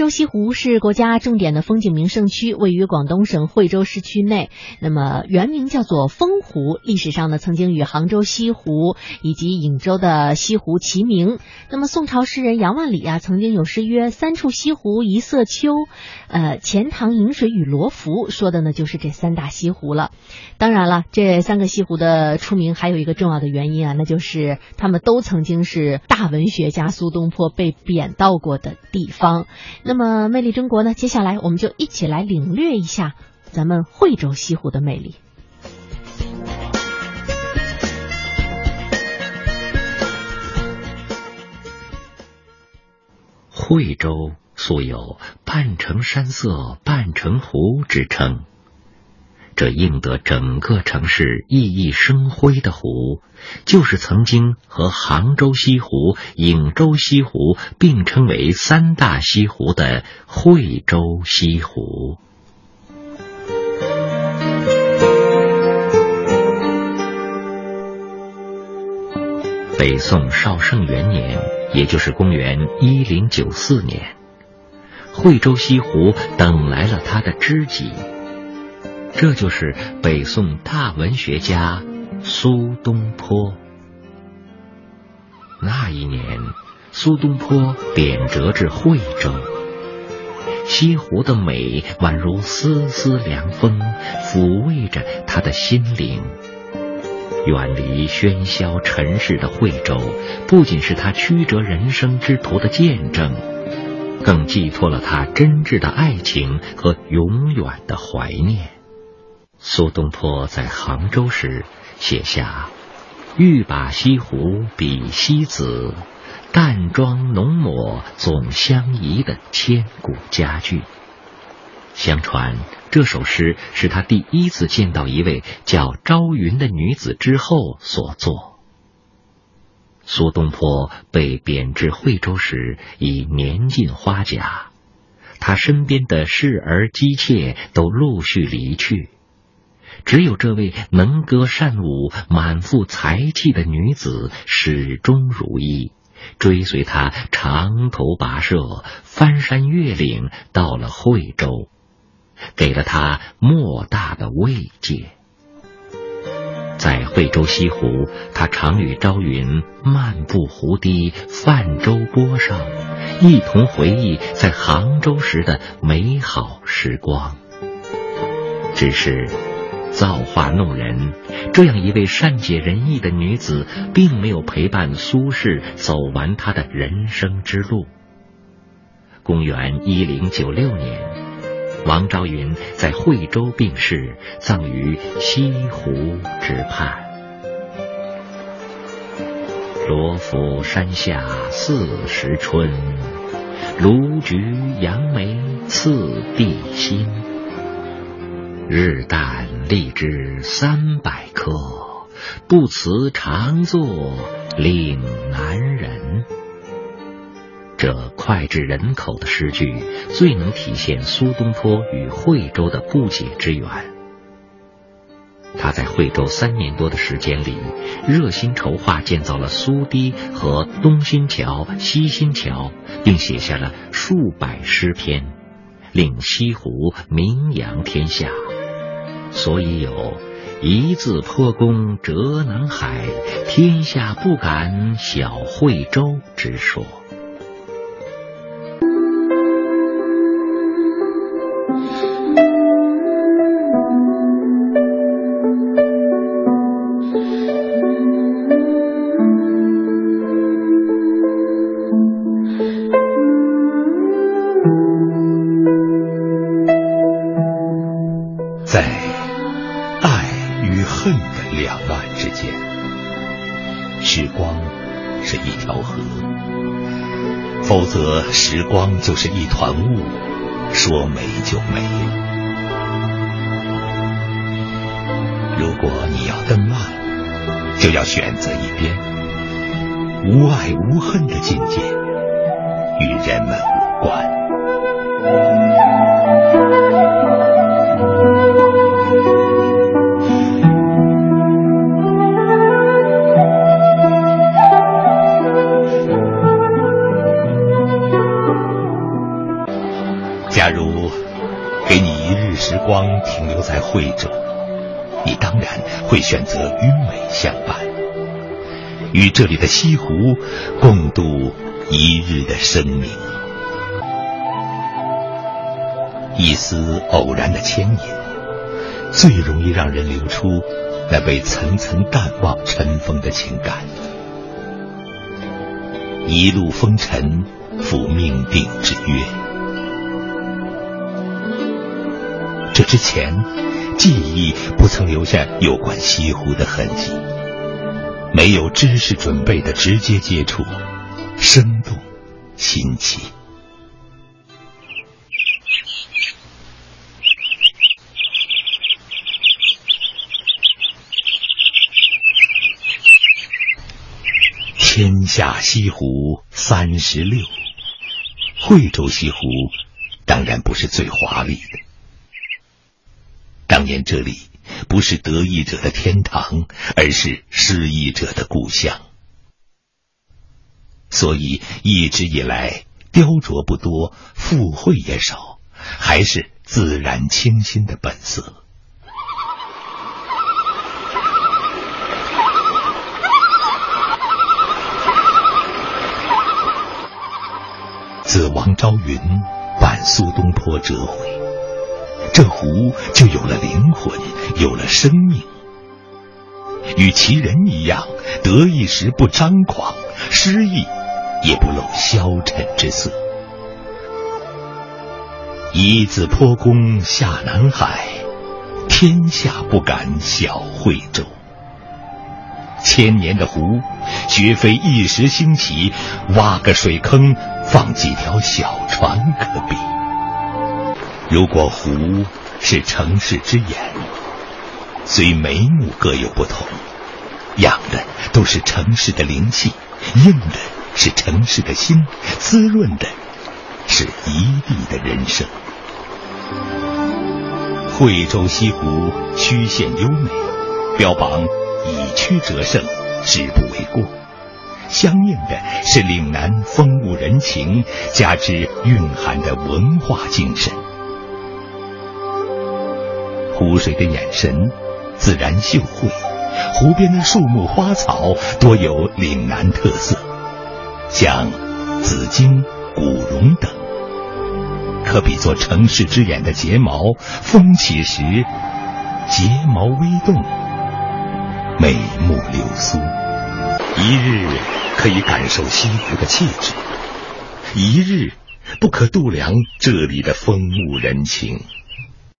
州西湖是国家重点的风景名胜区，位于广东省惠州市区内。那么原名叫做风湖，历史上呢曾经与杭州西湖以及颍州的西湖齐名。那么宋朝诗人杨万里啊，曾经有诗曰：“三处西湖一色秋，呃，钱塘饮水与罗浮。”说的呢就是这三大西湖了。当然了，这三个西湖的出名还有一个重要的原因啊，那就是他们都曾经是大文学家苏东坡被贬到过的地方。那么，魅力中国呢？接下来我们就一起来领略一下咱们惠州西湖的魅力。惠州素有“半城山色半城湖”之称，这映得整个城市熠熠生辉的湖，就是曾经和杭州西湖、颍州西湖并称为三大西湖的惠州西湖。北宋绍圣元年，也就是公元一零九四年，惠州西湖等来了他的知己，这就是北宋大文学家苏东坡。那一年，苏东坡贬谪至惠州，西湖的美宛如丝丝凉风，抚慰着他的心灵。远离喧嚣尘世的惠州，不仅是他曲折人生之途的见证，更寄托了他真挚的爱情和永远的怀念。苏东坡在杭州时写下：“欲把西湖比西子，淡妆浓抹总相宜”的千古佳句。相传这首诗是他第一次见到一位叫朝云的女子之后所作。苏东坡被贬至惠州时已年近花甲，他身边的侍儿姬妾都陆续离去，只有这位能歌善舞、满腹才气的女子始终如一，追随他长途跋涉、翻山越岭，到了惠州。给了他莫大的慰藉。在惠州西湖，他常与朝云漫步湖堤、泛舟波上，一同回忆在杭州时的美好时光。只是造化弄人，这样一位善解人意的女子，并没有陪伴苏轼走完他的人生之路。公元一零九六年。王昭云在惠州病逝，葬于西湖之畔。罗浮山下四时春，卢橘杨梅次第新。日啖荔枝三百颗，不辞长作岭南人。这脍炙人口的诗句，最能体现苏东坡与惠州的不解之缘。他在惠州三年多的时间里，热心筹划建造了苏堤和东新桥、西新桥，并写下了数百诗篇，令西湖名扬天下。所以有一字坡功折南海，天下不敢小惠州之说。在爱与恨的两岸之间，时光是一条河否则，时光就是一团雾，说没就没了。如果你要登岸，就要选择一边，无爱无恨的境界，与人们无关。时光停留在惠州，你当然会选择与美相伴，与这里的西湖共度一日的生命。一丝偶然的牵引，最容易让人流出那被层层淡忘尘封的情感。一路风尘，赴命定之约。这之前，记忆不曾留下有关西湖的痕迹，没有知识准备的直接接触，生动新奇。天下西湖三十六，惠州西湖当然不是最华丽的。当年这里不是得意者的天堂，而是失意者的故乡，所以一直以来雕琢不多，附会也少，还是自然清新的本色。自王昭云把苏东坡折回，这湖就有了灵魂，有了生命。与其人一样，得意时不张狂，失意也不露消沉之色。一字坡公下南海，天下不敢小惠州。千年的湖，绝非一时兴起，挖个水坑，放几条小船可比。如果湖是城市之眼，虽眉目各有不同，养的都是城市的灵气，映的是城市的心，滋润的是一地的人生。惠州西湖曲线优美，标榜。以曲折胜，实不为过。相应的是岭南风物人情，加之蕴含的文化精神。湖水的眼神，自然秀慧；湖边的树木花草，多有岭南特色，像紫荆、古榕等，可比作城市之眼的睫毛。风起时，睫毛微动。美目流苏，一日可以感受西湖的气质，一日不可度量这里的风物人情。